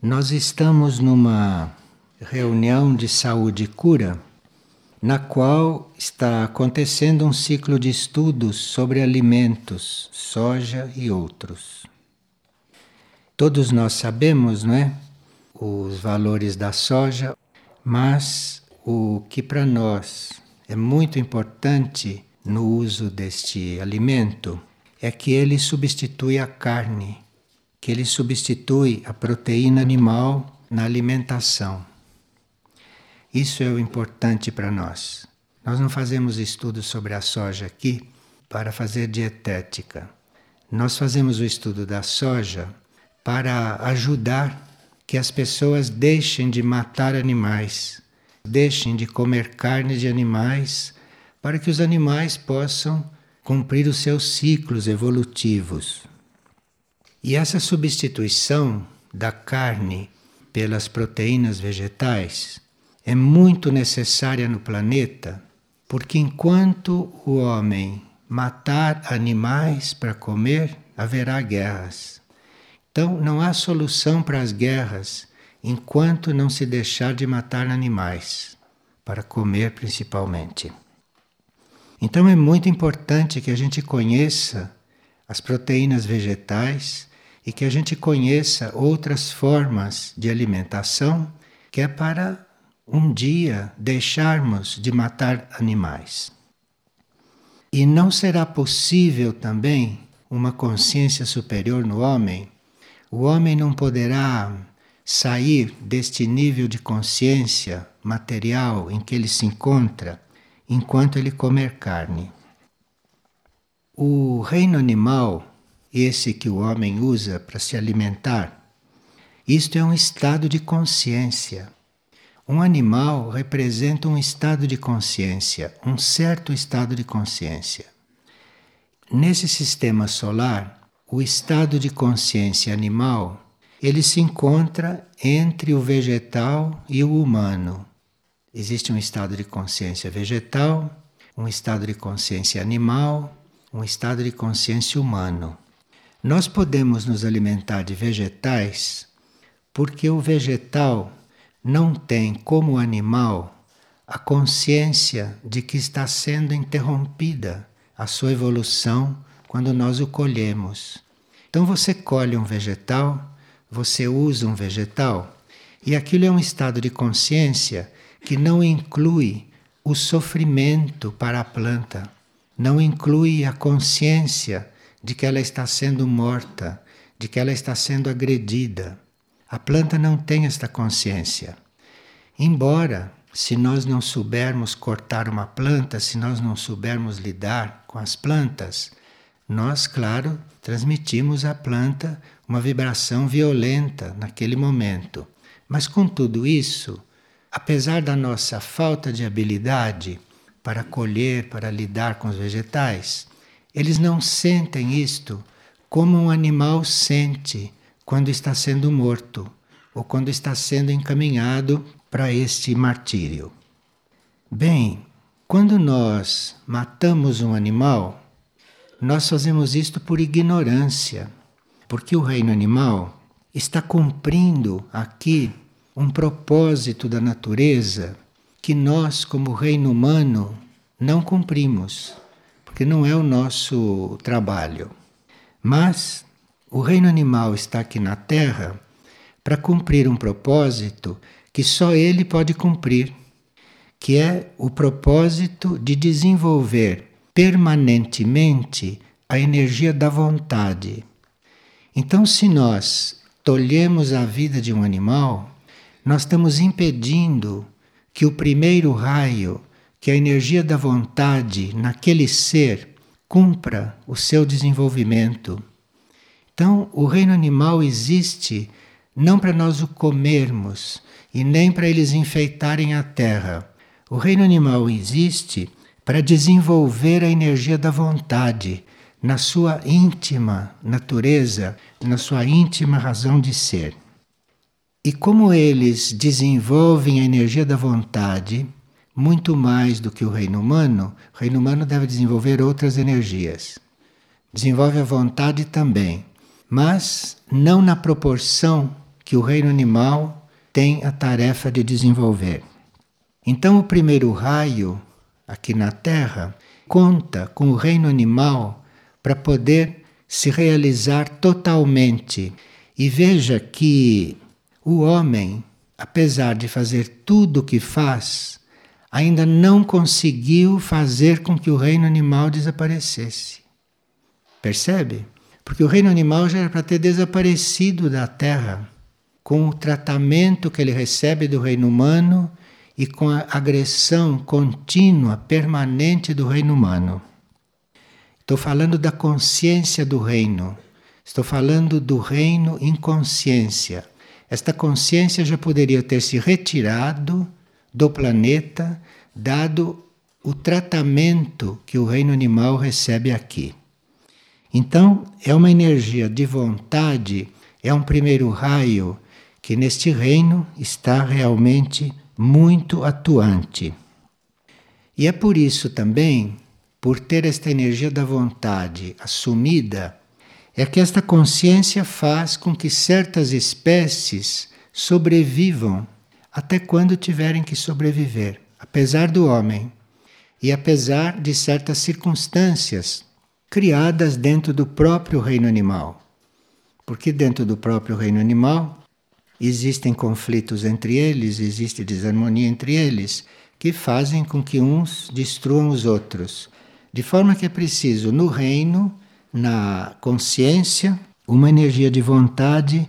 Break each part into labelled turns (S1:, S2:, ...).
S1: Nós estamos numa reunião de saúde e cura, na qual está acontecendo um ciclo de estudos sobre alimentos, soja e outros. Todos nós sabemos, não é? Os valores da soja, mas o que para nós é muito importante no uso deste alimento é que ele substitui a carne que ele substitui a proteína animal na alimentação. Isso é o importante para nós. Nós não fazemos estudos sobre a soja aqui para fazer dietética. Nós fazemos o estudo da soja para ajudar que as pessoas deixem de matar animais, deixem de comer carne de animais, para que os animais possam cumprir os seus ciclos evolutivos. E essa substituição da carne pelas proteínas vegetais é muito necessária no planeta, porque enquanto o homem matar animais para comer, haverá guerras. Então não há solução para as guerras enquanto não se deixar de matar animais, para comer principalmente. Então é muito importante que a gente conheça as proteínas vegetais e que a gente conheça outras formas de alimentação que é para um dia deixarmos de matar animais. E não será possível também uma consciência superior no homem. O homem não poderá sair deste nível de consciência material em que ele se encontra enquanto ele comer carne. O reino animal esse que o homem usa para se alimentar, isto é um estado de consciência. Um animal representa um estado de consciência, um certo estado de consciência. Nesse sistema solar, o estado de consciência animal, ele se encontra entre o vegetal e o humano. Existe um estado de consciência vegetal, um estado de consciência animal, um estado de consciência humano. Nós podemos nos alimentar de vegetais porque o vegetal não tem, como o animal, a consciência de que está sendo interrompida a sua evolução quando nós o colhemos. Então você colhe um vegetal, você usa um vegetal, e aquilo é um estado de consciência que não inclui o sofrimento para a planta, não inclui a consciência de que ela está sendo morta, de que ela está sendo agredida. A planta não tem esta consciência. Embora, se nós não soubermos cortar uma planta, se nós não soubermos lidar com as plantas, nós, claro, transmitimos à planta uma vibração violenta naquele momento. Mas com tudo isso, apesar da nossa falta de habilidade para colher, para lidar com os vegetais, eles não sentem isto como um animal sente quando está sendo morto ou quando está sendo encaminhado para este martírio. Bem, quando nós matamos um animal, nós fazemos isto por ignorância, porque o reino animal está cumprindo aqui um propósito da natureza que nós, como reino humano, não cumprimos porque não é o nosso trabalho. Mas o reino animal está aqui na Terra para cumprir um propósito que só ele pode cumprir, que é o propósito de desenvolver permanentemente a energia da vontade. Então, se nós tolhemos a vida de um animal, nós estamos impedindo que o primeiro raio que a energia da vontade naquele ser cumpra o seu desenvolvimento. Então, o reino animal existe não para nós o comermos e nem para eles enfeitarem a terra. O reino animal existe para desenvolver a energia da vontade na sua íntima natureza, na sua íntima razão de ser. E como eles desenvolvem a energia da vontade, muito mais do que o reino humano, o reino humano deve desenvolver outras energias. Desenvolve a vontade também, mas não na proporção que o reino animal tem a tarefa de desenvolver. Então, o primeiro raio aqui na Terra conta com o reino animal para poder se realizar totalmente. E veja que o homem, apesar de fazer tudo o que faz, ainda não conseguiu fazer com que o reino animal desaparecesse. Percebe? Porque o reino animal já era para ter desaparecido da Terra, com o tratamento que ele recebe do reino humano e com a agressão contínua, permanente do reino humano. Estou falando da consciência do reino. Estou falando do reino em consciência. Esta consciência já poderia ter se retirado do planeta, dado o tratamento que o reino animal recebe aqui. Então, é uma energia de vontade, é um primeiro raio que neste reino está realmente muito atuante. E é por isso também, por ter esta energia da vontade assumida, é que esta consciência faz com que certas espécies sobrevivam até quando tiverem que sobreviver, apesar do homem e apesar de certas circunstâncias criadas dentro do próprio reino animal. Porque dentro do próprio reino animal existem conflitos entre eles, existe desarmonia entre eles, que fazem com que uns destruam os outros. De forma que é preciso no reino, na consciência, uma energia de vontade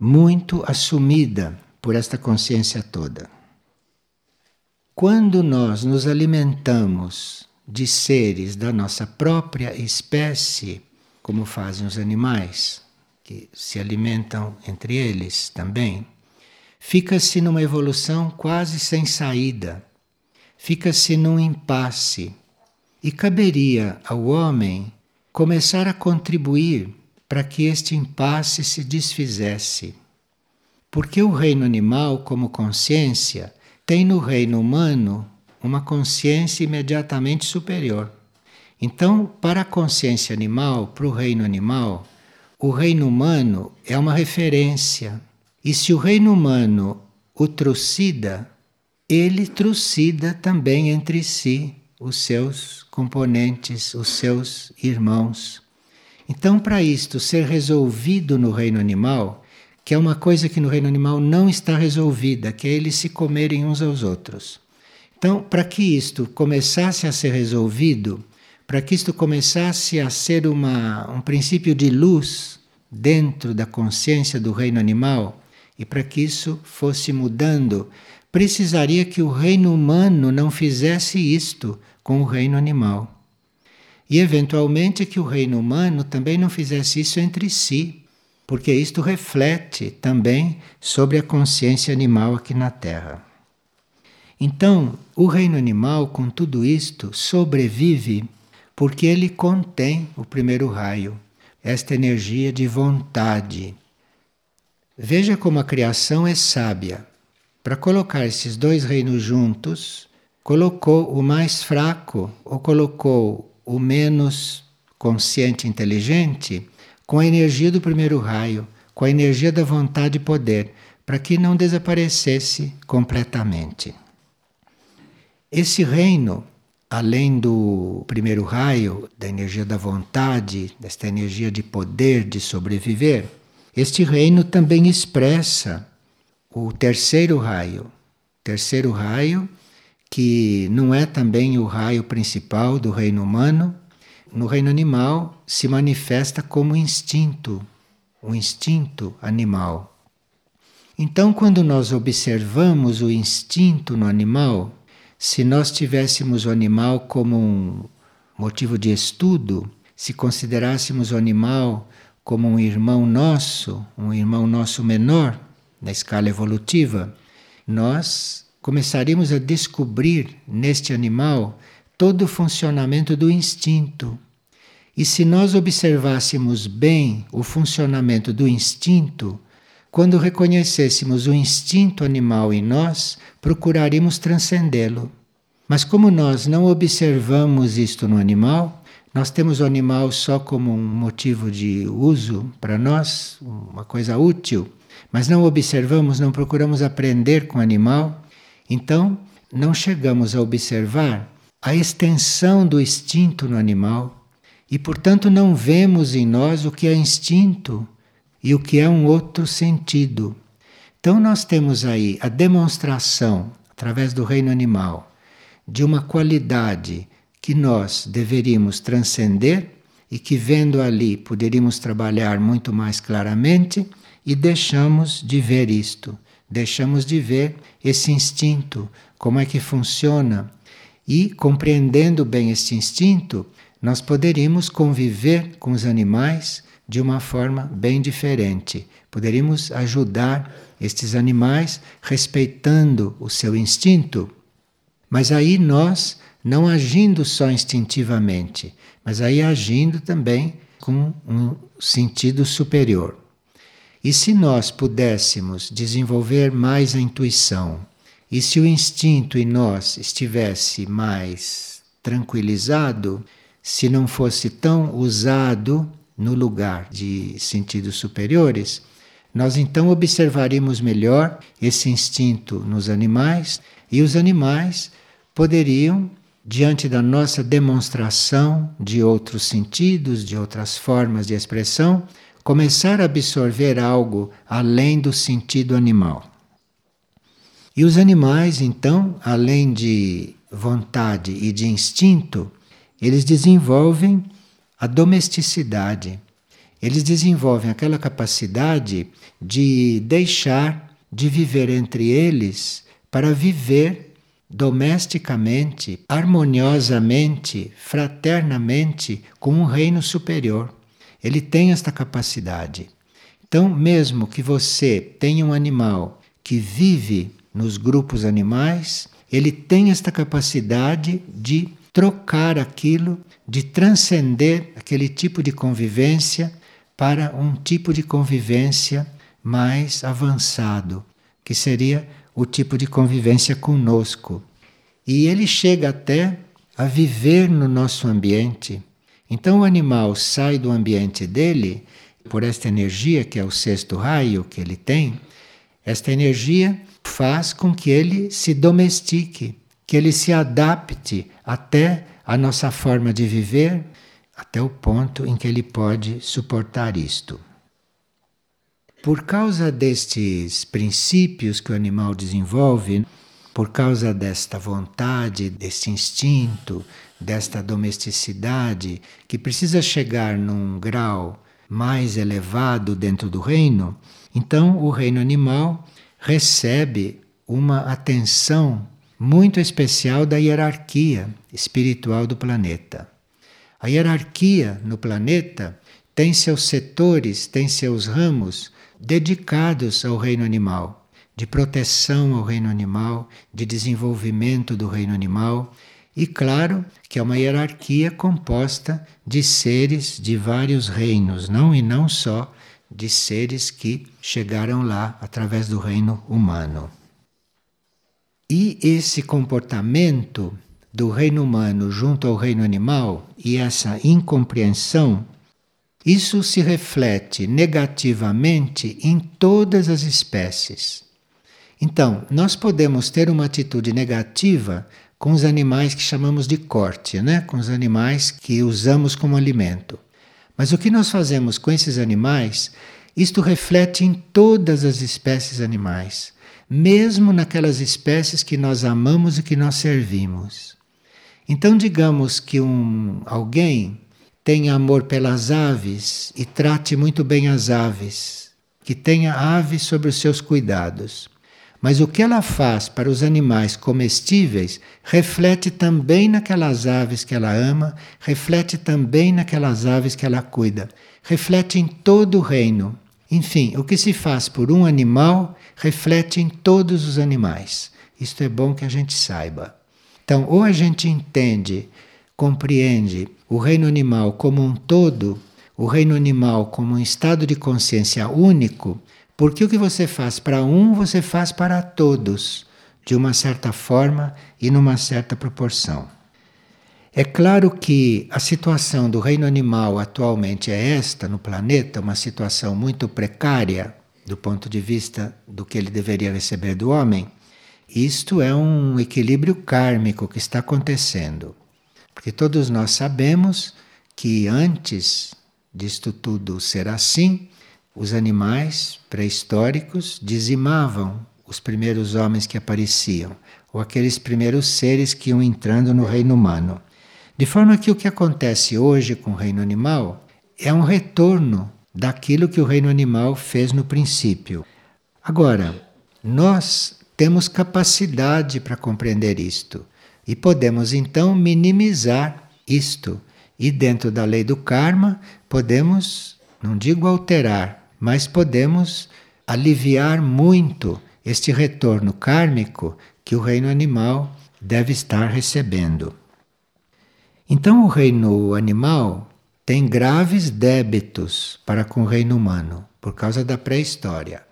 S1: muito assumida por esta consciência toda. Quando nós nos alimentamos de seres da nossa própria espécie, como fazem os animais, que se alimentam entre eles também, fica-se numa evolução quase sem saída, fica-se num impasse. E caberia ao homem começar a contribuir para que este impasse se desfizesse. Porque o reino animal, como consciência, tem no reino humano uma consciência imediatamente superior. Então, para a consciência animal, para o reino animal, o reino humano é uma referência. E se o reino humano o trucida, ele trucida também entre si os seus componentes, os seus irmãos. Então, para isto ser resolvido no reino animal, que é uma coisa que no reino animal não está resolvida, que é eles se comerem uns aos outros. Então, para que isto começasse a ser resolvido, para que isto começasse a ser uma, um princípio de luz dentro da consciência do reino animal, e para que isso fosse mudando, precisaria que o reino humano não fizesse isto com o reino animal. E, eventualmente, que o reino humano também não fizesse isso entre si, porque isto reflete também sobre a consciência animal aqui na Terra. Então, o reino animal, com tudo isto, sobrevive porque ele contém o primeiro raio, esta energia de vontade. Veja como a criação é sábia. Para colocar esses dois reinos juntos, colocou o mais fraco ou colocou o menos consciente inteligente com a energia do primeiro raio, com a energia da vontade e poder, para que não desaparecesse completamente. Esse reino, além do primeiro raio, da energia da vontade, desta energia de poder de sobreviver, este reino também expressa o terceiro raio. Terceiro raio, que não é também o raio principal do reino humano, no reino animal se manifesta como instinto, o instinto animal. Então, quando nós observamos o instinto no animal, se nós tivéssemos o animal como um motivo de estudo, se considerássemos o animal como um irmão nosso, um irmão nosso menor na escala evolutiva, nós começaríamos a descobrir neste animal todo o funcionamento do instinto. E se nós observássemos bem o funcionamento do instinto, quando reconhecêssemos o instinto animal em nós, procuraríamos transcendê-lo. Mas como nós não observamos isto no animal, nós temos o animal só como um motivo de uso para nós, uma coisa útil, mas não observamos, não procuramos aprender com o animal, então não chegamos a observar a extensão do instinto no animal e, portanto, não vemos em nós o que é instinto e o que é um outro sentido. Então, nós temos aí a demonstração, através do reino animal, de uma qualidade que nós deveríamos transcender e que, vendo ali, poderíamos trabalhar muito mais claramente e deixamos de ver isto, deixamos de ver esse instinto, como é que funciona. E, compreendendo bem este instinto, nós poderíamos conviver com os animais de uma forma bem diferente. Poderíamos ajudar estes animais respeitando o seu instinto. Mas aí nós não agindo só instintivamente, mas aí agindo também com um sentido superior. E se nós pudéssemos desenvolver mais a intuição, e se o instinto em nós estivesse mais tranquilizado, se não fosse tão usado no lugar de sentidos superiores, nós então observaríamos melhor esse instinto nos animais e os animais poderiam diante da nossa demonstração de outros sentidos, de outras formas de expressão, começar a absorver algo além do sentido animal. E os animais, então, além de vontade e de instinto, eles desenvolvem a domesticidade. Eles desenvolvem aquela capacidade de deixar de viver entre eles para viver domesticamente, harmoniosamente, fraternamente com um reino superior. Ele tem esta capacidade. Então, mesmo que você tenha um animal que vive nos grupos animais, ele tem esta capacidade de trocar aquilo, de transcender aquele tipo de convivência para um tipo de convivência mais avançado, que seria o tipo de convivência conosco. E ele chega até a viver no nosso ambiente. Então o animal sai do ambiente dele por esta energia que é o sexto raio que ele tem. Esta energia faz com que ele se domestique, que ele se adapte até a nossa forma de viver, até o ponto em que ele pode suportar isto. Por causa destes princípios que o animal desenvolve, por causa desta vontade, deste instinto, desta domesticidade, que precisa chegar num grau mais elevado dentro do reino, então o reino animal recebe uma atenção muito especial da hierarquia espiritual do planeta. A hierarquia no planeta tem seus setores, tem seus ramos dedicados ao reino animal, de proteção ao reino animal, de desenvolvimento do reino animal. E claro que é uma hierarquia composta de seres de vários reinos, não e não só de seres que chegaram lá através do reino humano. E esse comportamento do reino humano junto ao reino animal e essa incompreensão isso se reflete negativamente em todas as espécies. Então, nós podemos ter uma atitude negativa com os animais que chamamos de corte, né? com os animais que usamos como alimento. Mas o que nós fazemos com esses animais, isto reflete em todas as espécies animais, mesmo naquelas espécies que nós amamos e que nós servimos. Então, digamos que um, alguém tenha amor pelas aves e trate muito bem as aves, que tenha aves sobre os seus cuidados. Mas o que ela faz para os animais comestíveis reflete também naquelas aves que ela ama, reflete também naquelas aves que ela cuida, reflete em todo o reino. Enfim, o que se faz por um animal reflete em todos os animais. Isto é bom que a gente saiba. Então, ou a gente entende compreende o reino animal como um todo, o reino animal como um estado de consciência único, porque o que você faz para um, você faz para todos, de uma certa forma e numa certa proporção. É claro que a situação do reino animal atualmente é esta no planeta, uma situação muito precária, do ponto de vista do que ele deveria receber do homem, isto é um equilíbrio kármico que está acontecendo. Porque todos nós sabemos que antes disto tudo ser assim, os animais pré-históricos dizimavam os primeiros homens que apareciam, ou aqueles primeiros seres que iam entrando no reino humano. De forma que o que acontece hoje com o reino animal é um retorno daquilo que o reino animal fez no princípio. Agora, nós temos capacidade para compreender isto e podemos então minimizar isto. E dentro da lei do karma, podemos, não digo alterar, mas podemos aliviar muito este retorno kármico que o reino animal deve estar recebendo. Então, o reino animal tem graves débitos para com o reino humano, por causa da pré-história.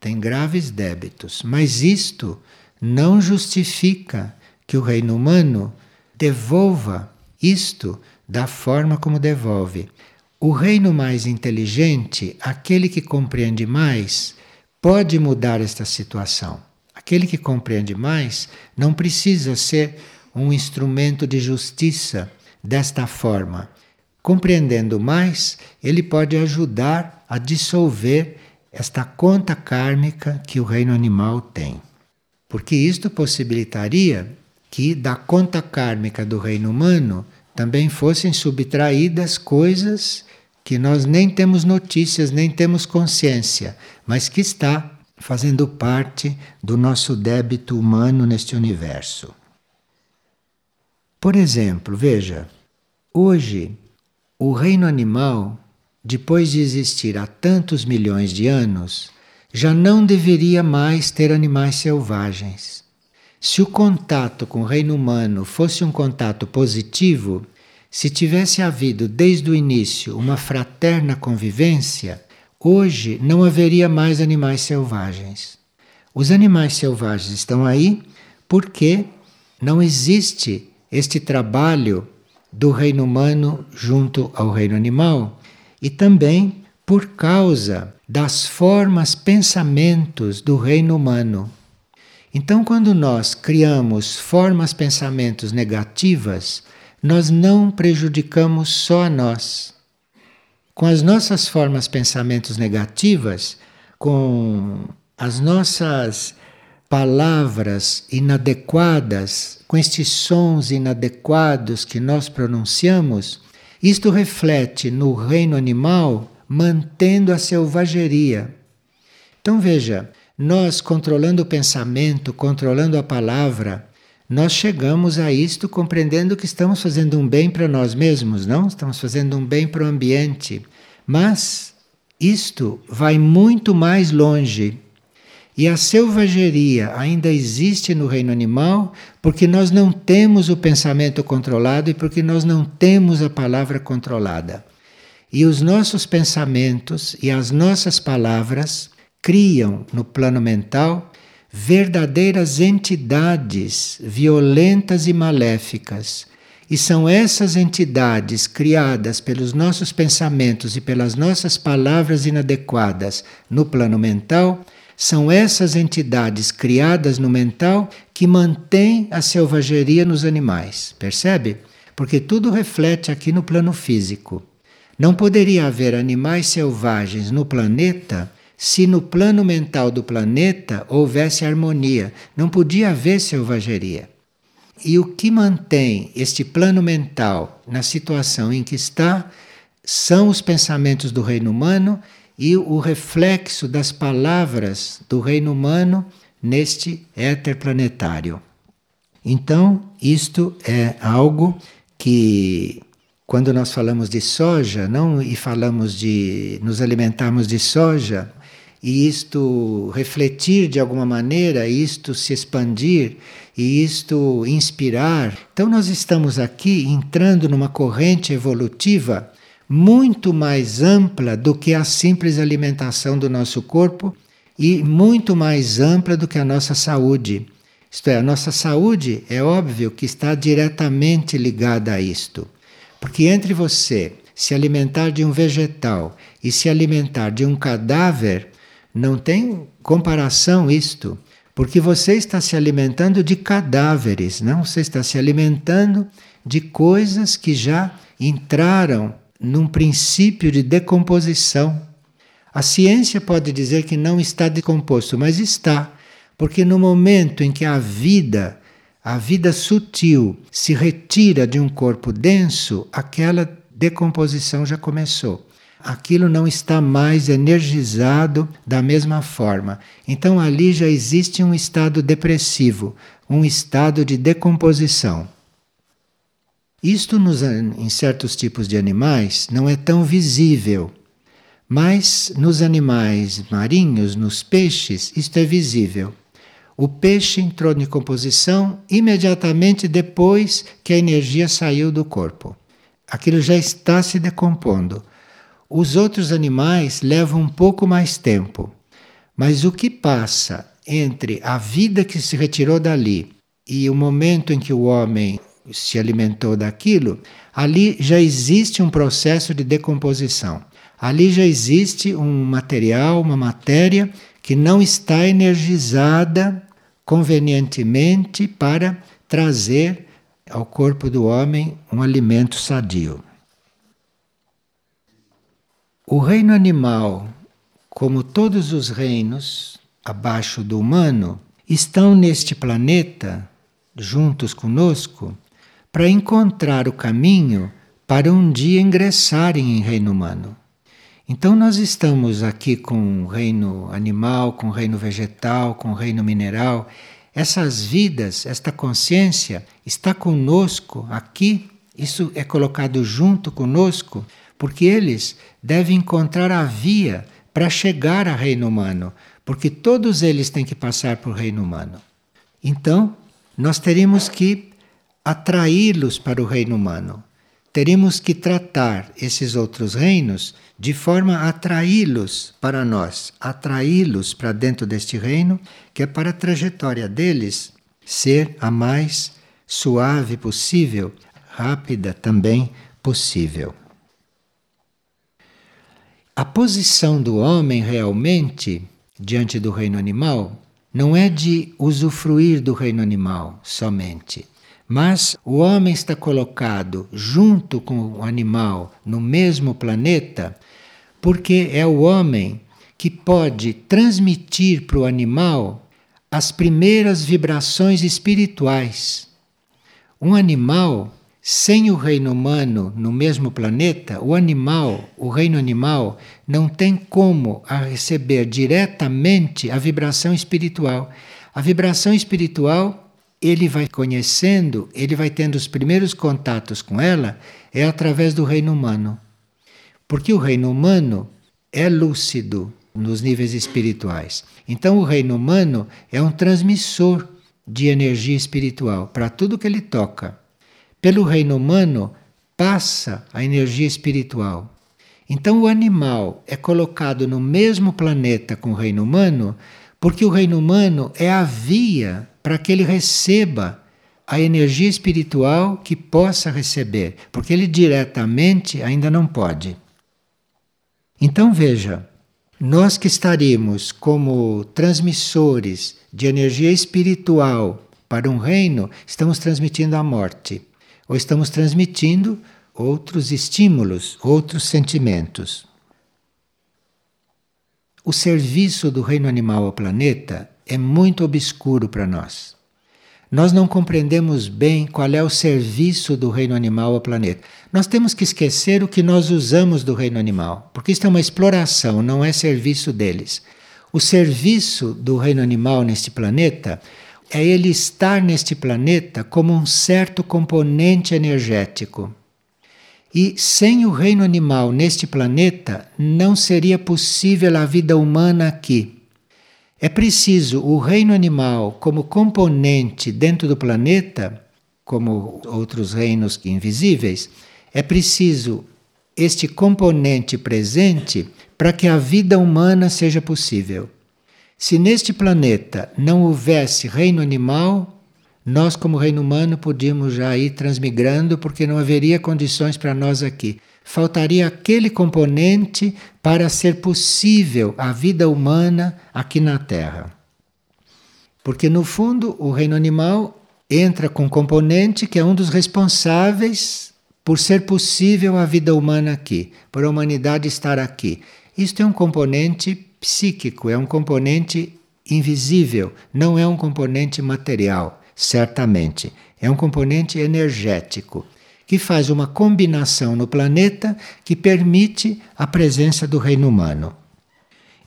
S1: Tem graves débitos, mas isto não justifica que o reino humano devolva isto da forma como devolve. O reino mais inteligente, aquele que compreende mais, pode mudar esta situação. Aquele que compreende mais não precisa ser um instrumento de justiça desta forma. Compreendendo mais, ele pode ajudar a dissolver esta conta kármica que o reino animal tem. Porque isto possibilitaria que da conta kármica do reino humano também fossem subtraídas coisas que nós nem temos notícias, nem temos consciência, mas que está fazendo parte do nosso débito humano neste universo. Por exemplo, veja, hoje o reino animal, depois de existir há tantos milhões de anos, já não deveria mais ter animais selvagens. Se o contato com o reino humano fosse um contato positivo, se tivesse havido desde o início uma fraterna convivência, Hoje não haveria mais animais selvagens. Os animais selvagens estão aí porque não existe este trabalho do reino humano junto ao reino animal e também por causa das formas pensamentos do reino humano. Então, quando nós criamos formas pensamentos negativas, nós não prejudicamos só a nós com as nossas formas pensamentos negativas, com as nossas palavras inadequadas, com estes sons inadequados que nós pronunciamos, isto reflete no reino animal, mantendo a selvageria. Então veja, nós controlando o pensamento, controlando a palavra, nós chegamos a isto compreendendo que estamos fazendo um bem para nós mesmos, não? Estamos fazendo um bem para o ambiente. Mas isto vai muito mais longe. E a selvageria ainda existe no reino animal porque nós não temos o pensamento controlado e porque nós não temos a palavra controlada. E os nossos pensamentos e as nossas palavras criam no plano mental verdadeiras entidades violentas e maléficas. E são essas entidades criadas pelos nossos pensamentos e pelas nossas palavras inadequadas no plano mental, são essas entidades criadas no mental que mantêm a selvageria nos animais. Percebe? Porque tudo reflete aqui no plano físico. Não poderia haver animais selvagens no planeta se no plano mental do planeta houvesse harmonia. Não podia haver selvageria. E o que mantém este plano mental na situação em que está são os pensamentos do reino humano e o reflexo das palavras do reino humano neste éter planetário. Então, isto é algo que quando nós falamos de soja, não e falamos de nos alimentarmos de soja, e isto refletir de alguma maneira, isto se expandir e isto inspirar. Então, nós estamos aqui entrando numa corrente evolutiva muito mais ampla do que a simples alimentação do nosso corpo e muito mais ampla do que a nossa saúde. Isto é, a nossa saúde é óbvio que está diretamente ligada a isto. Porque entre você se alimentar de um vegetal e se alimentar de um cadáver, Não tem comparação isto, porque você está se alimentando de cadáveres, não? Você está se alimentando de coisas que já entraram num princípio de decomposição. A ciência pode dizer que não está decomposto, mas está, porque no momento em que a vida, a vida sutil, se retira de um corpo denso, aquela decomposição já começou. Aquilo não está mais energizado da mesma forma. Então ali já existe um estado depressivo, um estado de decomposição. Isto nos, em certos tipos de animais não é tão visível, mas nos animais marinhos, nos peixes, isto é visível. O peixe entrou em decomposição imediatamente depois que a energia saiu do corpo. Aquilo já está se decompondo. Os outros animais levam um pouco mais tempo, mas o que passa entre a vida que se retirou dali e o momento em que o homem se alimentou daquilo, ali já existe um processo de decomposição. Ali já existe um material, uma matéria que não está energizada convenientemente para trazer ao corpo do homem um alimento sadio. O reino animal, como todos os reinos abaixo do humano, estão neste planeta, juntos conosco, para encontrar o caminho para um dia ingressarem em reino humano. Então nós estamos aqui com o reino animal, com o reino vegetal, com o reino mineral. Essas vidas, esta consciência está conosco aqui, isso é colocado junto conosco porque eles devem encontrar a via para chegar ao reino humano, porque todos eles têm que passar por reino humano. Então, nós teríamos que atraí-los para o reino humano. Teríamos que tratar esses outros reinos de forma a atraí-los para nós, atraí-los para dentro deste reino, que é para a trajetória deles ser a mais suave possível, rápida também possível. A posição do homem realmente diante do reino animal não é de usufruir do reino animal somente, mas o homem está colocado junto com o animal no mesmo planeta porque é o homem que pode transmitir para o animal as primeiras vibrações espirituais. Um animal sem o reino humano no mesmo planeta, o animal, o reino animal, não tem como receber diretamente a vibração espiritual. A vibração espiritual, ele vai conhecendo, ele vai tendo os primeiros contatos com ela, é através do reino humano. Porque o reino humano é lúcido nos níveis espirituais. Então, o reino humano é um transmissor de energia espiritual para tudo que ele toca pelo reino humano passa a energia espiritual. Então o animal é colocado no mesmo planeta com o reino humano, porque o reino humano é a via para que ele receba a energia espiritual que possa receber, porque ele diretamente ainda não pode. Então veja, nós que estaríamos como transmissores de energia espiritual para um reino, estamos transmitindo a morte ou estamos transmitindo outros estímulos, outros sentimentos. O serviço do reino animal ao planeta é muito obscuro para nós. Nós não compreendemos bem qual é o serviço do reino animal ao planeta. Nós temos que esquecer o que nós usamos do reino animal, porque isso é uma exploração, não é serviço deles. O serviço do reino animal neste planeta é ele estar neste planeta como um certo componente energético. E sem o reino animal neste planeta, não seria possível a vida humana aqui. É preciso o reino animal como componente dentro do planeta, como outros reinos invisíveis, é preciso este componente presente para que a vida humana seja possível. Se neste planeta não houvesse reino animal, nós, como reino humano, podíamos já ir transmigrando, porque não haveria condições para nós aqui. faltaria aquele componente para ser possível a vida humana aqui na Terra. Porque no fundo o reino animal entra com um componente que é um dos responsáveis por ser possível a vida humana aqui, por a humanidade estar aqui. Isto é um componente psíquico, é um componente invisível, não é um componente material, certamente. É um componente energético que faz uma combinação no planeta que permite a presença do reino humano.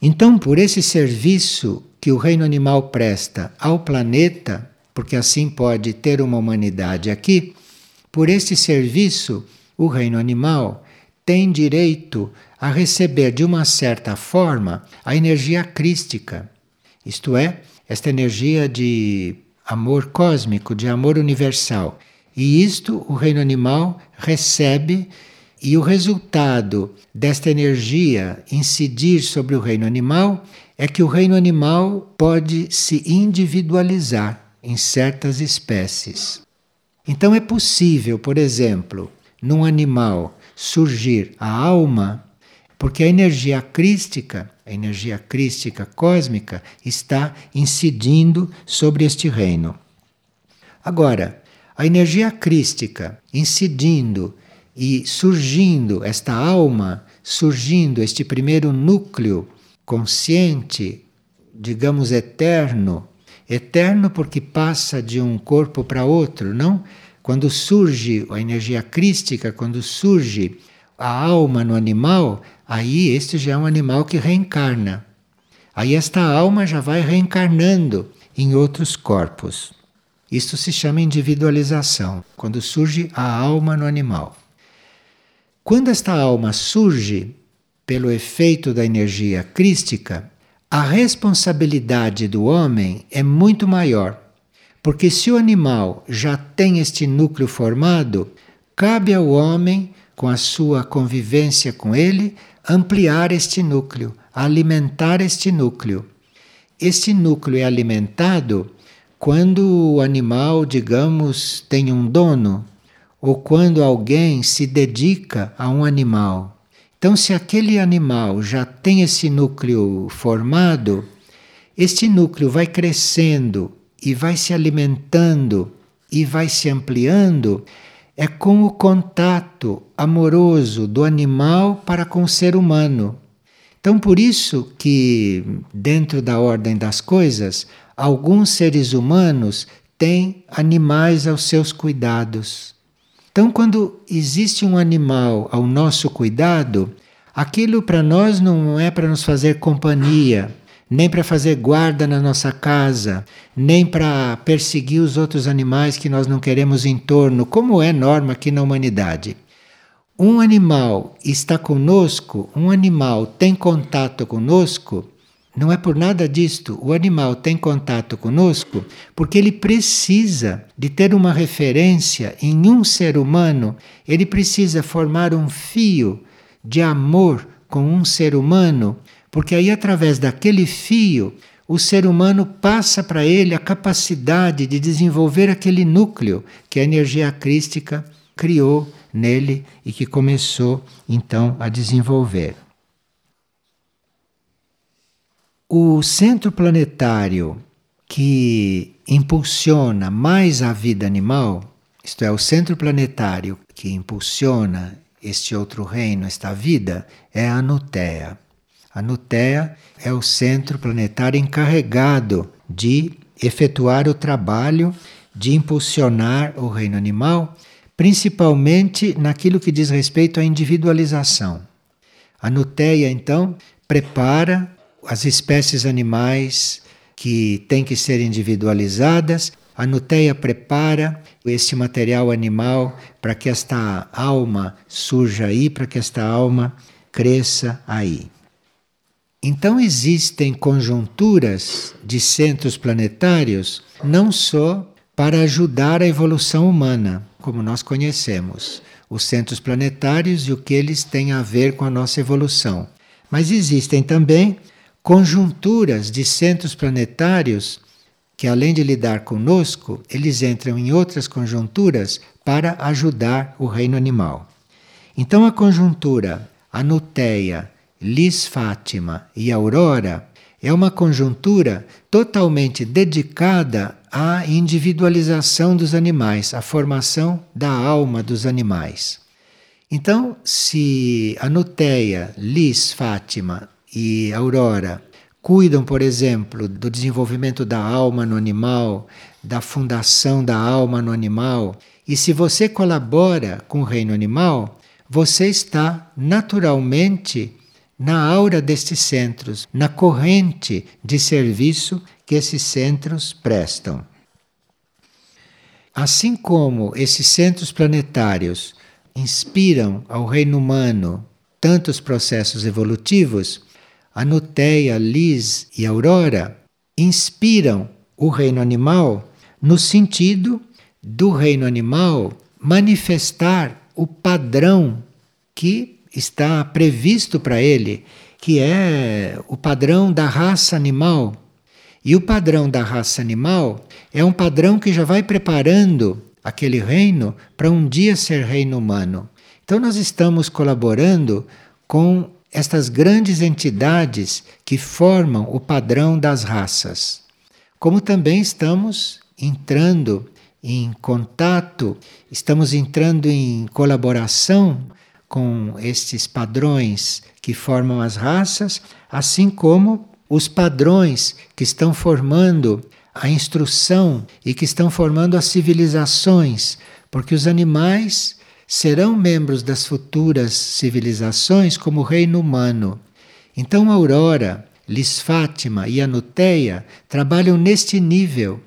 S1: Então, por esse serviço que o reino animal presta ao planeta, porque assim pode ter uma humanidade aqui, por esse serviço, o reino animal tem direito a receber de uma certa forma a energia crística, isto é, esta energia de amor cósmico, de amor universal e isto o reino animal recebe, e o resultado desta energia incidir sobre o reino animal é que o reino animal pode se individualizar em certas espécies. Então é possível, por exemplo, num animal surgir a alma, porque a energia crística, a energia crística cósmica, está incidindo sobre este reino. Agora, a energia crística incidindo e surgindo esta alma, surgindo este primeiro núcleo consciente, digamos eterno, eterno porque passa de um corpo para outro, não? Quando surge a energia crística, quando surge a alma no animal, aí este já é um animal que reencarna. Aí esta alma já vai reencarnando em outros corpos. Isto se chama individualização, quando surge a alma no animal. Quando esta alma surge pelo efeito da energia crística, a responsabilidade do homem é muito maior. Porque se o animal já tem este núcleo formado, cabe ao homem, com a sua convivência com ele, ampliar este núcleo, alimentar este núcleo. Este núcleo é alimentado quando o animal, digamos, tem um dono, ou quando alguém se dedica a um animal. Então, se aquele animal já tem esse núcleo formado, este núcleo vai crescendo e vai se alimentando e vai se ampliando, é com o contato amoroso do animal para com o ser humano. Então, por isso que, dentro da ordem das coisas, alguns seres humanos têm animais aos seus cuidados. Então, quando existe um animal ao nosso cuidado, aquilo para nós não é para nos fazer companhia, nem para fazer guarda na nossa casa, nem para perseguir os outros animais que nós não queremos em torno, como é norma aqui na humanidade. Um animal está conosco, um animal tem contato conosco, não é por nada disto. O animal tem contato conosco porque ele precisa de ter uma referência em um ser humano, ele precisa formar um fio de amor com um ser humano, porque aí, através daquele fio, o ser humano passa para ele a capacidade de desenvolver aquele núcleo que a energia crística criou nele e que começou então a desenvolver. O centro planetário que impulsiona mais a vida animal, isto é, o centro planetário que impulsiona este outro reino, esta vida, é a Nutea. A Nutea é o centro planetário encarregado de efetuar o trabalho de impulsionar o reino animal, principalmente naquilo que diz respeito à individualização. A Nuteia, então, prepara as espécies animais que têm que ser individualizadas. A Nuteia prepara esse material animal para que esta alma surja aí, para que esta alma cresça aí. Então existem conjunturas de centros planetários não só para ajudar a evolução humana, como nós conhecemos, os centros planetários e o que eles têm a ver com a nossa evolução, mas existem também conjunturas de centros planetários que, além de lidar conosco, eles entram em outras conjunturas para ajudar o reino animal. Então a conjuntura Anuteia, Lis Fátima e Aurora é uma conjuntura totalmente dedicada à individualização dos animais, à formação da alma dos animais. Então, se a Nuteia, Lis, Fátima e Aurora cuidam, por exemplo, do desenvolvimento da alma no animal, da fundação da alma no animal, e se você colabora com o reino animal, você está naturalmente na aura destes centros, na corrente de serviço que esses centros prestam. Assim como esses centros planetários inspiram ao reino humano tantos processos evolutivos, a Nuteia, Liz e Aurora inspiram o reino animal no sentido do reino animal manifestar o padrão que está previsto para ele, que é o padrão da raça animal. E o padrão da raça animal é um padrão que já vai preparando aquele reino para um dia ser reino humano. Então, nós estamos colaborando com estas grandes entidades que formam o padrão das raças. Como também estamos entrando em contato, estamos entrando em colaboração com estes padrões que formam as raças, assim como os padrões que estão formando a instrução e que estão formando as civilizações, porque os animais serão membros das futuras civilizações como o reino humano. Então, Aurora, Lis Fátima e Anuteia trabalham neste nível.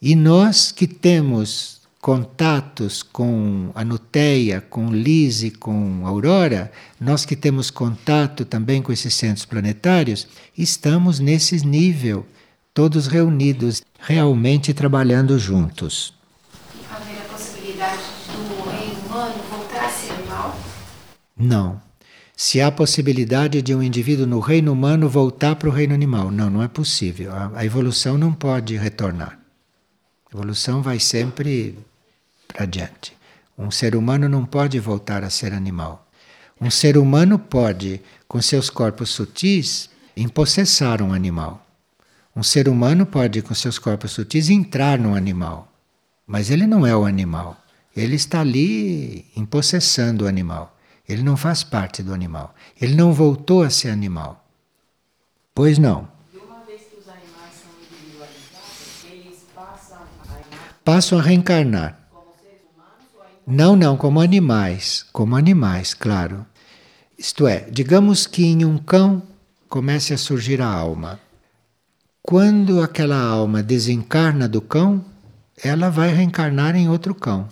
S1: E nós que temos contatos com a Nuteia, com Lise, com Aurora, nós que temos contato também com esses centros planetários, estamos nesse nível, todos reunidos, realmente trabalhando juntos.
S2: Haver a possibilidade do reino humano voltar a ser animal?
S1: Não. Se há possibilidade de um indivíduo no reino humano voltar para o reino animal, não, não é possível. A, a evolução não pode retornar. A evolução vai sempre para adiante. Um ser humano não pode voltar a ser animal. Um ser humano pode, com seus corpos sutis, empossessar um animal. Um ser humano pode, com seus corpos sutis, entrar no animal. Mas ele não é o animal. Ele está ali empossessando o animal. Ele não faz parte do animal. Ele não voltou a ser animal. Pois não.
S2: Passam a
S1: reencarnar. Não, não, como animais, como animais, claro. Isto é, digamos que em um cão comece a surgir a alma. Quando aquela alma desencarna do cão, ela vai reencarnar em outro cão,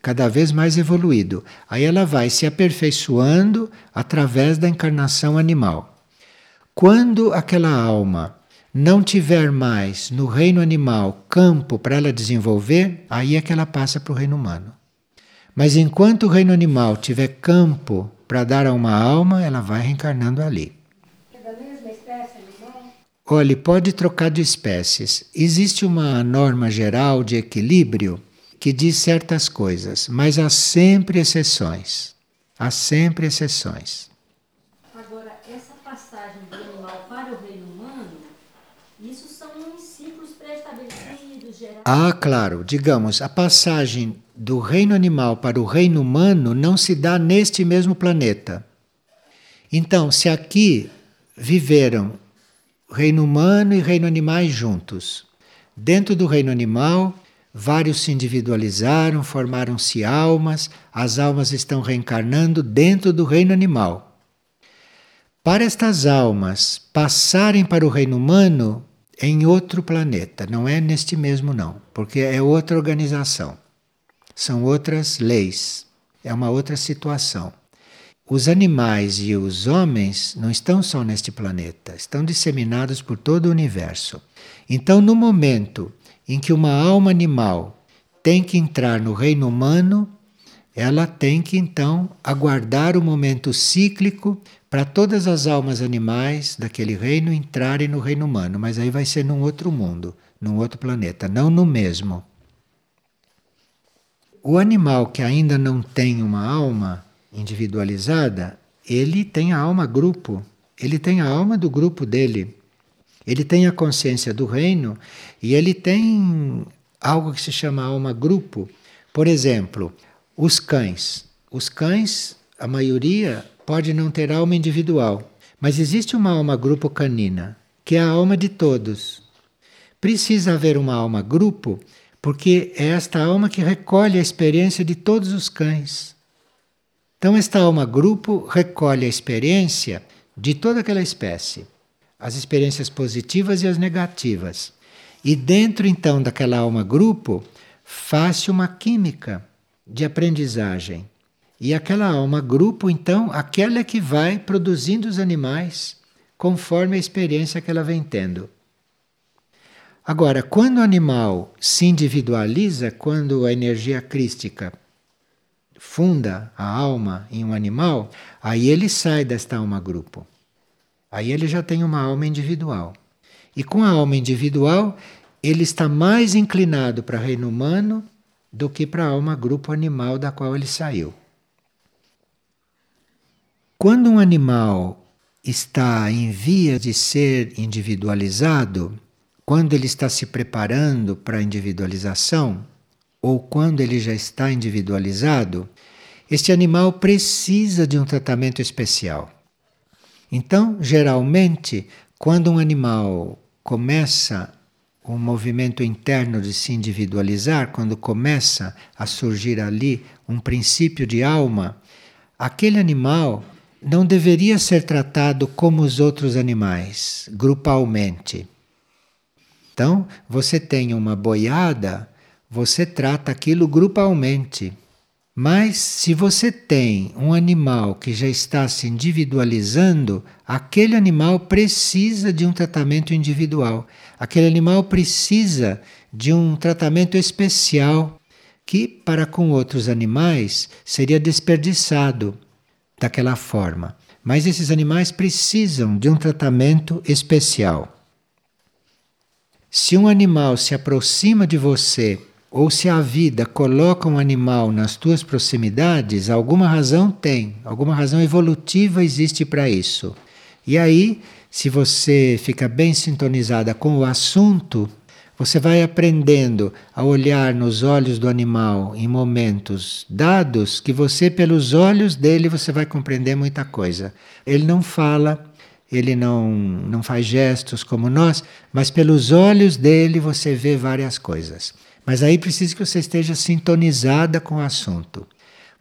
S1: cada vez mais evoluído. Aí ela vai se aperfeiçoando através da encarnação animal. Quando aquela alma não tiver mais no reino animal campo para ela desenvolver, aí é que ela passa para o reino humano. Mas enquanto o reino animal tiver campo para dar a uma alma, ela vai reencarnando ali.
S2: É da?
S1: Olhe, pode trocar de espécies. Existe uma norma geral de equilíbrio que diz certas coisas, mas há sempre exceções. Há sempre exceções.
S2: Agora, essa passagem do animal para o reino humano, isso são uns ciclos pré-estabelecidos, gerais.
S1: Ah, claro, digamos, a passagem do reino animal para o reino humano não se dá neste mesmo planeta. Então, se aqui viveram reino humano e reino animais juntos, dentro do reino animal, vários se individualizaram, formaram-se almas, as almas estão reencarnando dentro do reino animal. Para estas almas passarem para o reino humano, em outro planeta, não é neste mesmo não, porque é outra organização. São outras leis, é uma outra situação. Os animais e os homens não estão só neste planeta, estão disseminados por todo o universo. Então, no momento em que uma alma animal tem que entrar no reino humano, ela tem que então aguardar o momento cíclico para todas as almas animais daquele reino entrarem no reino humano, mas aí vai ser num outro mundo, num outro planeta, não no mesmo. o animal que ainda não tem uma alma individualizada, ele tem a alma grupo, ele tem a alma do grupo dele. Ele tem a consciência do reino e ele tem algo que se chama alma grupo. Por exemplo, os cães. Os cães, a maioria, pode não ter alma individual, mas existe uma alma grupo canina, que é a alma de todos. Precisa haver uma alma grupo, porque é esta alma que recolhe a experiência de todos os cães. Então, esta alma grupo recolhe a experiência de toda aquela espécie, as experiências positivas e as negativas. E dentro então daquela alma grupo, faz-se uma química de aprendizagem. E aquela alma grupo, então, aquela é que vai produzindo os animais conforme a experiência que ela vem tendo. Agora, quando o animal se individualiza, quando a energia crística funda a alma em um animal, aí ele sai desta alma grupo. Aí ele já tem uma alma individual. E com a alma individual, ele está mais inclinado para o reino humano do que para a alma grupo animal da qual ele saiu. Quando um animal está em via de ser individualizado, quando ele está se preparando para a individualização, ou quando ele já está individualizado, este animal precisa de um tratamento especial. Então, geralmente, quando um animal começa um movimento interno de se individualizar, quando começa a surgir ali um princípio de alma, aquele animal não deveria ser tratado como os outros animais, grupalmente. Então, você tem uma boiada, você trata aquilo grupalmente. Mas se você tem um animal que já está se individualizando, aquele animal precisa de um tratamento individual. Aquele animal precisa de um tratamento especial que, para com outros animais, seria desperdiçado daquela forma. Mas esses animais precisam de um tratamento especial. Se um animal se aproxima de você, ou se a vida coloca um animal nas tuas proximidades, alguma razão tem, alguma razão evolutiva existe para isso. E aí, se você fica bem sintonizada com o assunto, você vai aprendendo a olhar nos olhos do animal em momentos dados que você pelos olhos dele você vai compreender muita coisa. Ele não fala, ele não não faz gestos como nós, mas pelos olhos dele você vê várias coisas. Mas aí precisa que você esteja sintonizada com o assunto.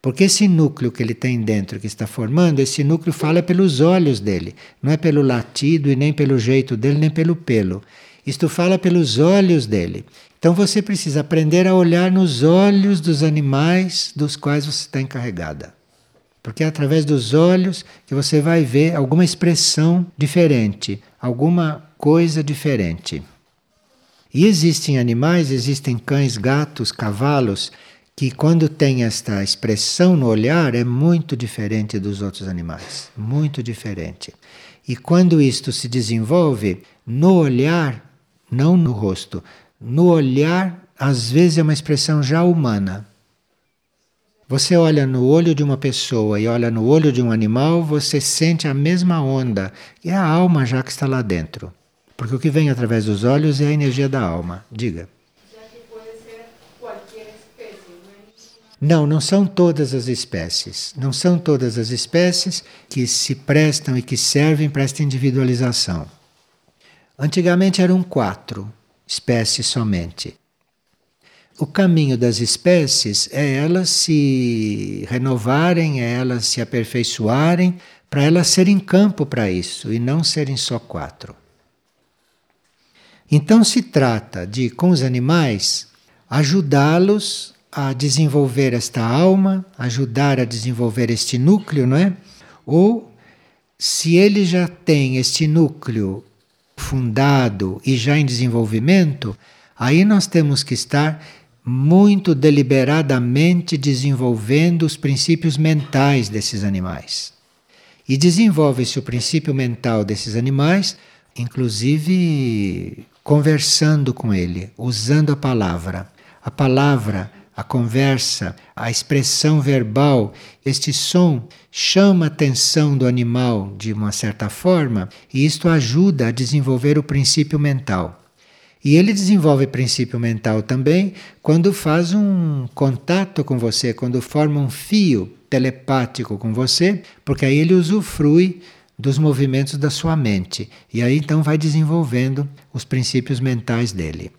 S1: Porque esse núcleo que ele tem dentro, que está formando, esse núcleo fala pelos olhos dele, não é pelo latido e nem pelo jeito dele, nem pelo pelo. Isto fala pelos olhos dele. Então você precisa aprender a olhar nos olhos dos animais dos quais você está encarregada. Porque é através dos olhos que você vai ver alguma expressão diferente, alguma coisa diferente. E existem animais, existem cães, gatos, cavalos, que quando tem esta expressão no olhar é muito diferente dos outros animais, muito diferente. E quando isto se desenvolve no olhar, não no rosto. No olhar, às vezes é uma expressão já humana. Você olha no olho de uma pessoa e olha no olho de um animal, você sente a mesma onda. E é a alma já que está lá dentro. Porque o que vem através dos olhos é a energia da alma. Diga. Não, não são todas as espécies. Não são todas as espécies que se prestam e que servem para esta individualização. Antigamente eram quatro espécies somente. O caminho das espécies é elas se renovarem, é elas se aperfeiçoarem, para elas serem campo para isso e não serem só quatro. Então se trata de, com os animais, ajudá-los a desenvolver esta alma, ajudar a desenvolver este núcleo, não é? Ou se ele já tem este núcleo fundado e já em desenvolvimento, aí nós temos que estar muito deliberadamente desenvolvendo os princípios mentais desses animais. E desenvolve-se o princípio mental desses animais, inclusive conversando com ele, usando a palavra. A palavra a conversa, a expressão verbal, este som chama a atenção do animal de uma certa forma e isto ajuda a desenvolver o princípio mental. E ele desenvolve princípio mental também quando faz um contato com você, quando forma um fio telepático com você, porque aí ele usufrui dos movimentos da sua mente. E aí então vai desenvolvendo os princípios mentais dele.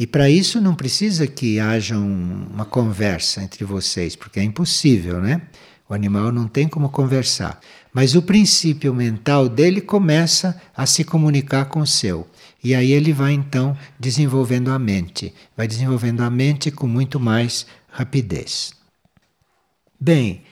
S1: E para isso não precisa que haja um, uma conversa entre vocês, porque é impossível, né? O animal não tem como conversar. Mas o princípio mental dele começa a se comunicar com o seu. E aí ele vai então desenvolvendo a mente, vai desenvolvendo a mente com muito mais rapidez. Bem,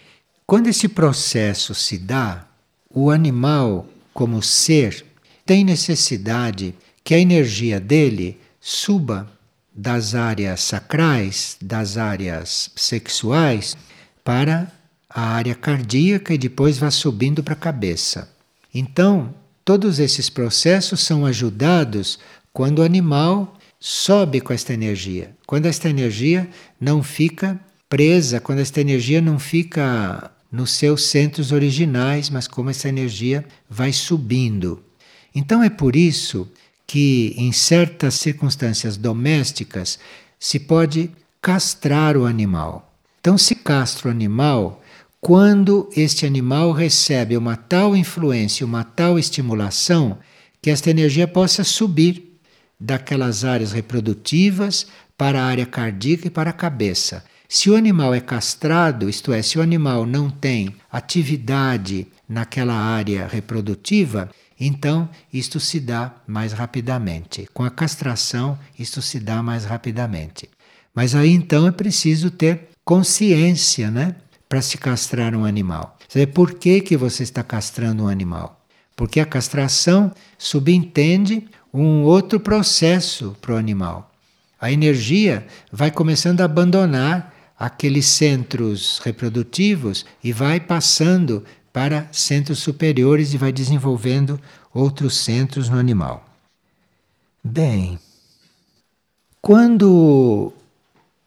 S1: quando esse processo se dá, o animal, como ser, tem necessidade que a energia dele suba das áreas sacrais, das áreas sexuais, para a área cardíaca e depois vá subindo para a cabeça. Então, todos esses processos são ajudados quando o animal sobe com esta energia. Quando esta energia não fica presa, quando esta energia não fica nos seus centros originais, mas como essa energia vai subindo. Então é por isso que em certas circunstâncias domésticas se pode castrar o animal. Então se castra o animal quando este animal recebe uma tal influência, uma tal estimulação, que esta energia possa subir daquelas áreas reprodutivas para a área cardíaca e para a cabeça. Se o animal é castrado, isto é, se o animal não tem atividade naquela área reprodutiva, então isto se dá mais rapidamente. Com a castração, isto se dá mais rapidamente. Mas aí então é preciso ter consciência, né? Para se castrar um animal. Sabe por que, que você está castrando um animal? Porque a castração subentende um outro processo para o animal. A energia vai começando a abandonar aqueles centros reprodutivos e vai passando para centros superiores e vai desenvolvendo outros centros no animal. Bem, quando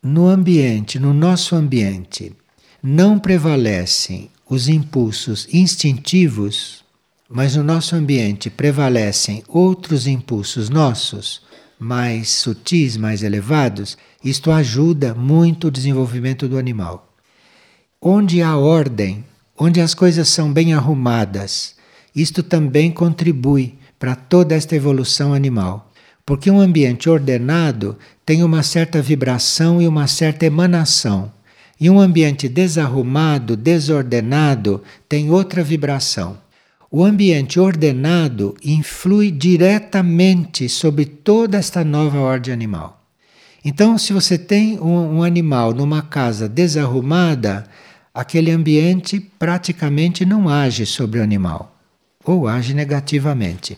S1: no ambiente, no nosso ambiente, não prevalecem os impulsos instintivos, mas no nosso ambiente prevalecem outros impulsos nossos, mais sutis, mais elevados, isto ajuda muito o desenvolvimento do animal. Onde há ordem, onde as coisas são bem arrumadas, isto também contribui para toda esta evolução animal. Porque um ambiente ordenado tem uma certa vibração e uma certa emanação. E um ambiente desarrumado, desordenado, tem outra vibração. O ambiente ordenado influi diretamente sobre toda esta nova ordem animal. Então, se você tem um, um, animal numa casa desarrumada, aquele ambiente praticamente não age sobre o animal, ou age negativamente.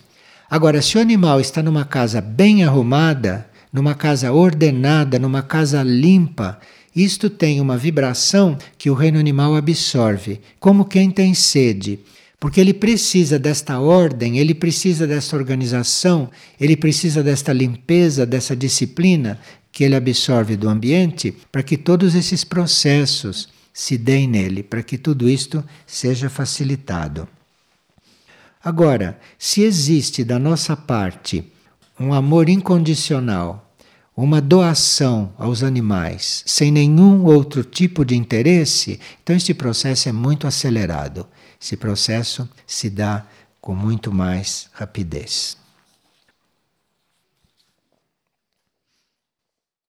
S1: Agora, se o animal está numa casa bem arrumada, numa casa ordenada, numa casa limpa, isto tem uma vibração que o reino animal absorve, como quem tem sede. Porque ele precisa desta ordem, ele precisa desta organização, ele precisa desta limpeza, dessa disciplina que ele absorve do ambiente para que todos esses processos se deem nele, para que tudo isto seja facilitado. Agora, se existe da nossa parte um amor incondicional, uma doação aos animais, sem nenhum outro tipo de interesse, então este processo é muito acelerado. Esse processo se dá com muito mais rapidez.